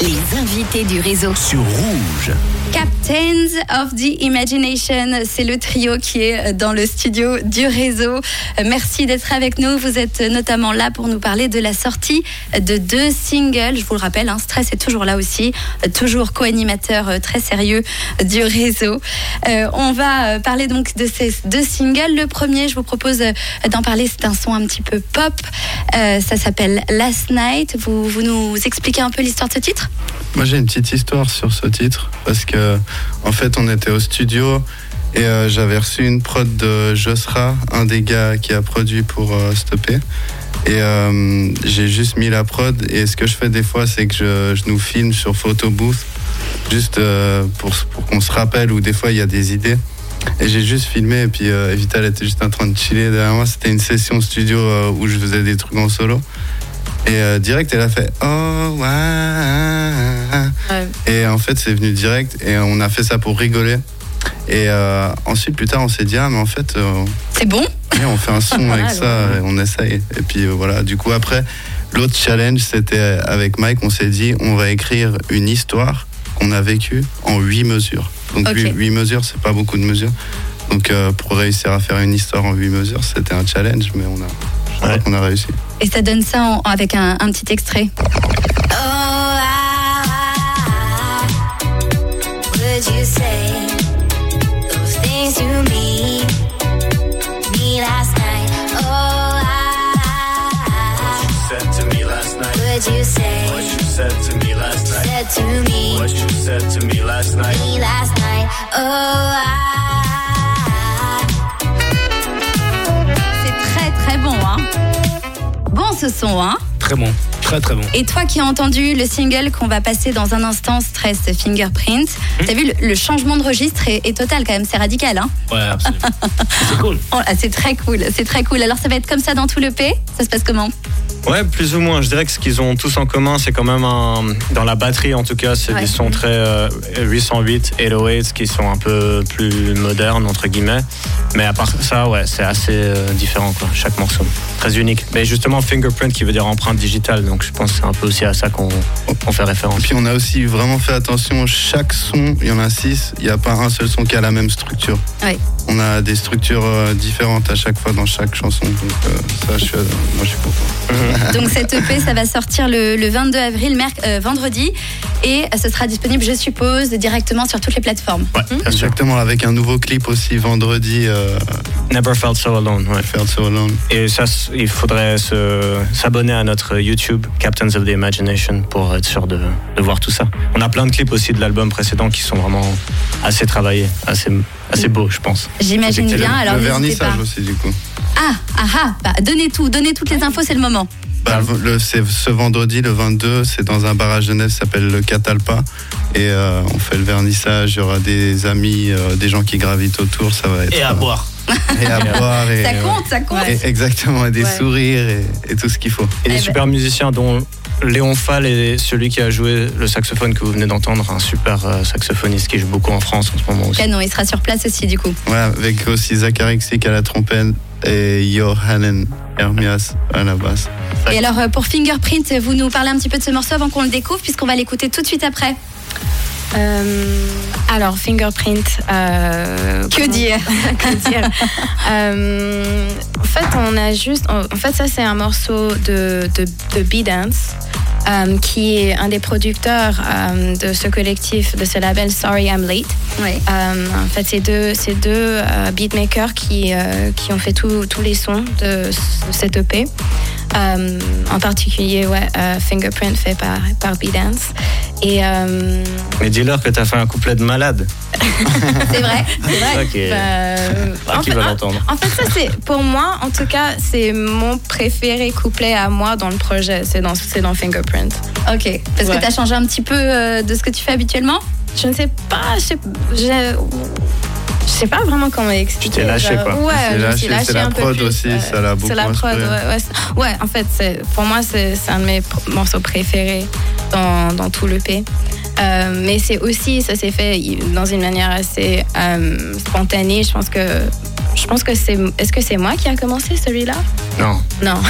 Les invités du réseau. sur Rouge. Captains of the Imagination, c'est le trio qui est dans le studio du réseau. Euh, Merci d'être avec nous. Vous êtes notamment là pour nous parler de la sortie de deux singles. Je vous le rappelle, hein, Stress est toujours là aussi, euh, toujours co-animateur euh, très sérieux du réseau. Euh, on va euh, parler donc de ces deux singles. Le premier, je vous propose euh, d'en parler, c'est un son un petit peu pop. Euh, ça s'appelle Last Night. Vous, vous nous expliquez un peu l'histoire de ce titre? Moi j'ai une petite histoire sur ce titre parce que en fait on était au studio et euh, j'avais reçu une prod de Josra, un des gars qui a produit pour euh, Stopper. Et euh, j'ai juste mis la prod et ce que je fais des fois c'est que je, nous filme sur photo booth juste euh, pour, qu'on se rappelle ou des fois il y a des idées. Et j'ai juste filmé et puis elle était juste en train de chiller derrière moi. C'était une session studio où je faisais des trucs en solo. Et euh, direct elle a fait Oh ouais. Et en fait, c'est venu direct et on a fait ça pour rigoler. Et euh, ensuite, plus tard, on s'est dit, ah, mais en fait, euh, C'est bon on fait un son avec ça et on essaye. Et puis euh, voilà, du coup, après, l'autre challenge, c'était avec Mike, on s'est dit, on va écrire une histoire qu'on a vécue en huit mesures. Donc, Ok. huit, huit mesures, c'est pas beaucoup de mesures. Donc, pour réussir à faire une histoire en huit mesures, c'était un challenge, mais on a, je crois Ouais. qu'on a réussi. Et ça donne ça en- avec un, un petit extrait. Would you say? Those things to me? Me last night. Oh, I, Said to me last night. would you say What you said to me last night. said to me? What you said to me last night. Me last night. Oh, I, ce son, hein Très bon, très très bon. Et toi qui as entendu le single qu'on va passer dans un instant, Stress Fingerprint, Hmm. t'as vu, le, le changement de registre est, est total quand même, c'est radical, hein Ouais, absolument. c'est cool. Oh, C'est très cool, c'est très cool. Alors ça va être comme ça dans tout le P? Ça se passe comment? Ouais, plus ou moins. Je dirais que ce qu'ils ont tous en commun, c'est quand même un. Dans la batterie, en tout cas, c'est Ouais. des sons très euh, 808, 808 qui sont un peu plus modernes, entre guillemets. Mais à part ça, ouais, c'est assez euh, différent, quoi, chaque morceau. Très unique. Mais justement, fingerprint qui veut dire empreinte digitale. Donc je pense que c'est un peu aussi à ça qu'on qu'on fait Et référence. puis on a aussi vraiment fait attention, chaque son, il y en a six, il n'y a pas un seul son qui a la même structure. Ouais. On a des structures euh, différentes à chaque fois dans chaque chanson, donc euh, ça, je suis, euh, moi je suis content. Donc cette EP, ça va sortir le, le 22 avril, merc- euh, vendredi, et ce sera disponible, je suppose, directement sur toutes les plateformes. Ouais, sûr. Exactement, avec un nouveau clip aussi vendredi, euh, Never Felt So Alone. Ouais. Faire So Alone. Et ça, il faudrait se- s'abonner à notre YouTube, Captains of the Imagination, pour être sûr de, de voir tout ça. On a plein de clips aussi de l'album précédent qui sont vraiment assez travaillés, assez, assez beaux, je pense. J'imagine bien, le, alors le pas. vernissage aussi, du coup. Ah, ah, ah, bah, donnez tout, donnez toutes les infos, c'est le moment. Bah, le- ce vendredi, le 22, c'est dans un bar à Genève qui s'appelle le Catalpa. Et euh, on fait le vernissage, il y aura des amis, euh, des gens qui gravitent autour, ça va être. Et à euh, boire. Et à boire. Et, Ça compte, ça compte. Et- exactement, et des Ouais. sourires et, et tout ce qu'il faut. Et des ben. super musiciens dont Léon Fall est celui qui a joué le saxophone que vous venez d'entendre, un super euh, saxophoniste qui joue beaucoup en France en ce moment aussi. Canon, il sera sur place aussi, du coup. Ouais, avec aussi Zachary Xick à la trompette et Johannen Hermias à la basse. Et alors, euh, pour Fingerprint, vous nous parlez un petit peu de ce morceau avant qu'on le découvre, puisqu'on va l'écouter tout de suite après. Euh, alors, Fingerprint. euh, Que comment- dire que dire Euh, En fait, on a juste. En fait, ça, c'est un morceau de, de, de B-Dance. qui est un des producteurs de ce collectif, de ce label Sorry I'm Late. Oui. En fait, c'est deux, c'est deux beatmakers qui, qui ont fait tous les sons de, de cette EP. Euh, en particulier, ouais, euh, Fingerprint fait par, par B-Dance. Et euh, Mais dis-leur que t'as fait un couplet de malade. C'est vrai, c'est vrai. Ok. bah, en qui fait- va en- l'entendre. En fait, ça, c'est pour moi, en tout cas, c'est mon préféré couplet à moi dans le projet. C'est dans, c'est dans Fingerprint. Ok. Parce que Ouais. tu as changé un petit peu euh, de ce que tu fais habituellement? Je ne sais pas, je sais, je, sais pas vraiment comment expliquer. t'es lâché, quoi. Ouais, je lâché, suis c'est la un peu prod plus, aussi, ça l'a beaucoup C'est la prod, ouais, ouais. En fait, pour moi, c'est un de mes morceaux préférés dans, dans tout le P. Euh, mais c'est aussi, ça s'est fait dans une manière assez euh, spontanée. Je pense que, je pense que c'est, est-ce que c'est moi qui a commencé celui-là? Non. Non.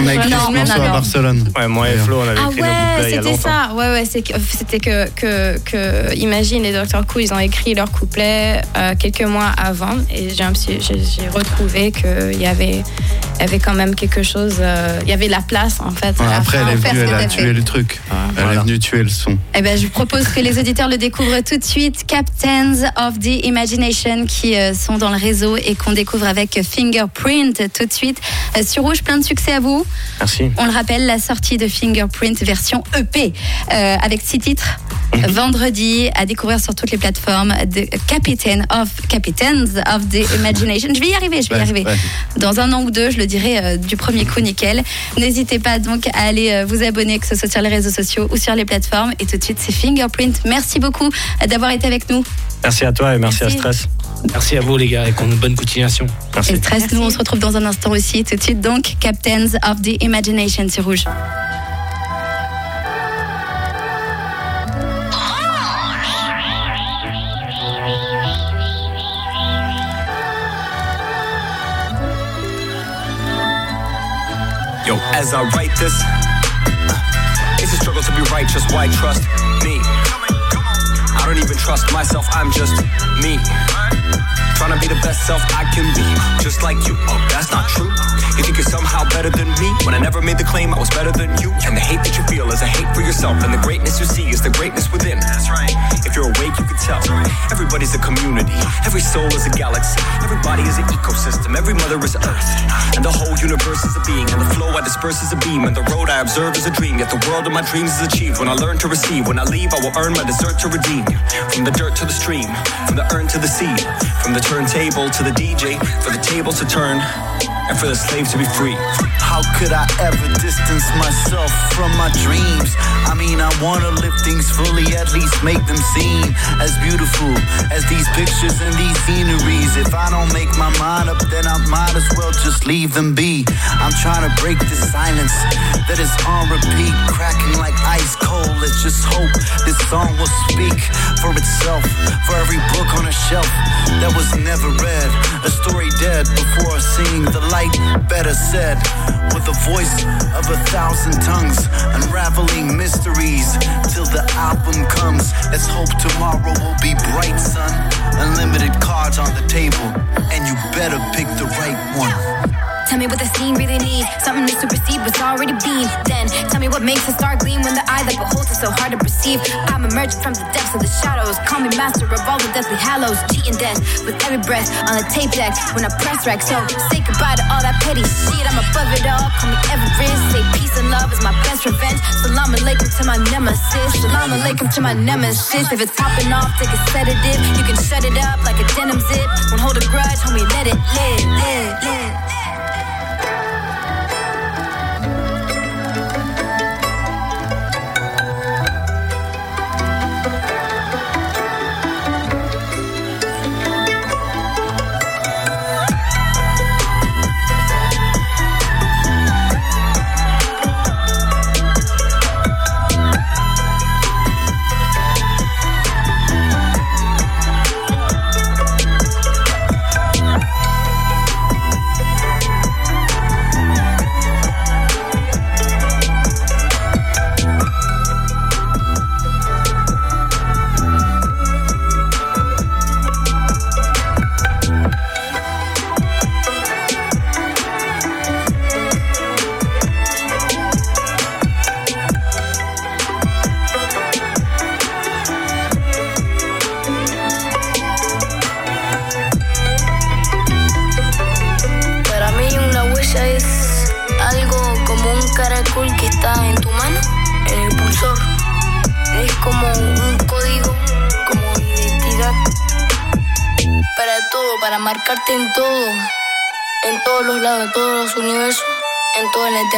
On a écrit Non, ce non, morceau non. à Barcelone. Ouais, moi et. Flo, on avait Ah écrit ouais, c'était ça. Ouais, ouais, c'était que, que, que Imagine et Dr. Cool, ils ont écrit leur couplet euh, quelques mois avant et j'ai, retrouvé qu'il y avait, il y avait quand même quelque chose, euh, il y avait la place en fait. Ouais, après, elle est venue, elle a tué le truc. Elle Voilà. est venue tuer le son. Eh ben, je propose que les auditeurs le découvrent tout de suite. Captains of the Imagination qui euh, sont dans le réseau et qu'on découvre avec Fingerprint tout de suite. Euh, sur Rouge, plein de succès à vous. Merci. On le rappelle, la sortie de Fingerprint version EP euh, avec six titres. Vendredi, à découvrir sur toutes les plateformes de Captain of Captains of the Imagination. Je vais y arriver, je vais y arriver. ouais. Dans un an ou deux, je le dirai euh, du premier coup nickel. N'hésitez pas donc à aller euh, vous abonner, que ce soit sur les réseaux sociaux ou sur les plateformes. Et tout de suite, c'est Fingerprint. Merci beaucoup euh, d'avoir été avec nous. Merci à toi et merci, Merci. à Stress. Merci à vous, les gars, et qu'on ait une bonne continuation. Merci. Et stress, nous, on se retrouve dans un instant aussi. Tout de suite, donc, Captains of the Imagination sur Rouge. As I write this, it's a struggle to be righteous. Why trust me? I don't even trust myself. I'm just me. Trying to be the best self I can be, just like you. Oh, that's not true. You think you're somehow better than me when I never made the claim I was better than you. And the hate that you feel is a hate for yourself, and the greatness you see is the greatness within. That's right. If you're awake, you can tell. Everybody's a community. Every soul is a galaxy. Everybody is an ecosystem. Every mother is Earth, and the whole universe is a being. And the flow I disperse is a beam, and the road I observe is a dream. Yet the world of my dreams is achieved when I learn to receive. When I leave, I will earn my desert to redeem. From the dirt to the stream, from the urn to the sea, from the turntable to the DJ, for the tables to turn, and for the slave to be free. How could I ever distance myself from my dreams? I mean, I wanna live things fully, at least make them seem as beautiful as these pictures and these sceneries. If I don't make my mind up, then I might as well just leave them be. I'm trying to break this silence that is on repeat, cracking like ice cold. Let's just hope this song will speak for itself, for every book on a shelf that was never read. A story dead before seeing the light, better said, with the voice of a thousand tongues, unraveling mysteries till the album comes. Let's hope tomorrow will be bright, son. Unlimited cards on the table, and you better pick the right one. Tell me what the scene really needs. Something to supersede what's already been. Then tell me what makes a star gleam when the eye that beholds is so hard to perceive. I'm emerging from the depths of the shadows. Call me master of all the deathly hallows. Cheating death with every breath on the tape deck when I press rec. So say goodbye to all that petty shit. I'm above it all. Call me Everest. Say peace and love is my best revenge. Salam alaikum to my nemesis. Salam alaikum to my nemesis. If it's popping off, take a sedative. You can shut it up like a denim zip. Won't hold a grudge, homie. Let it live, live, live. Como un caracol que está en tu mano, en el pulsor. Es como un código, como identidad para todo, para marcarte en todo, en todos los lados, en todos los universos, en toda la eternidad.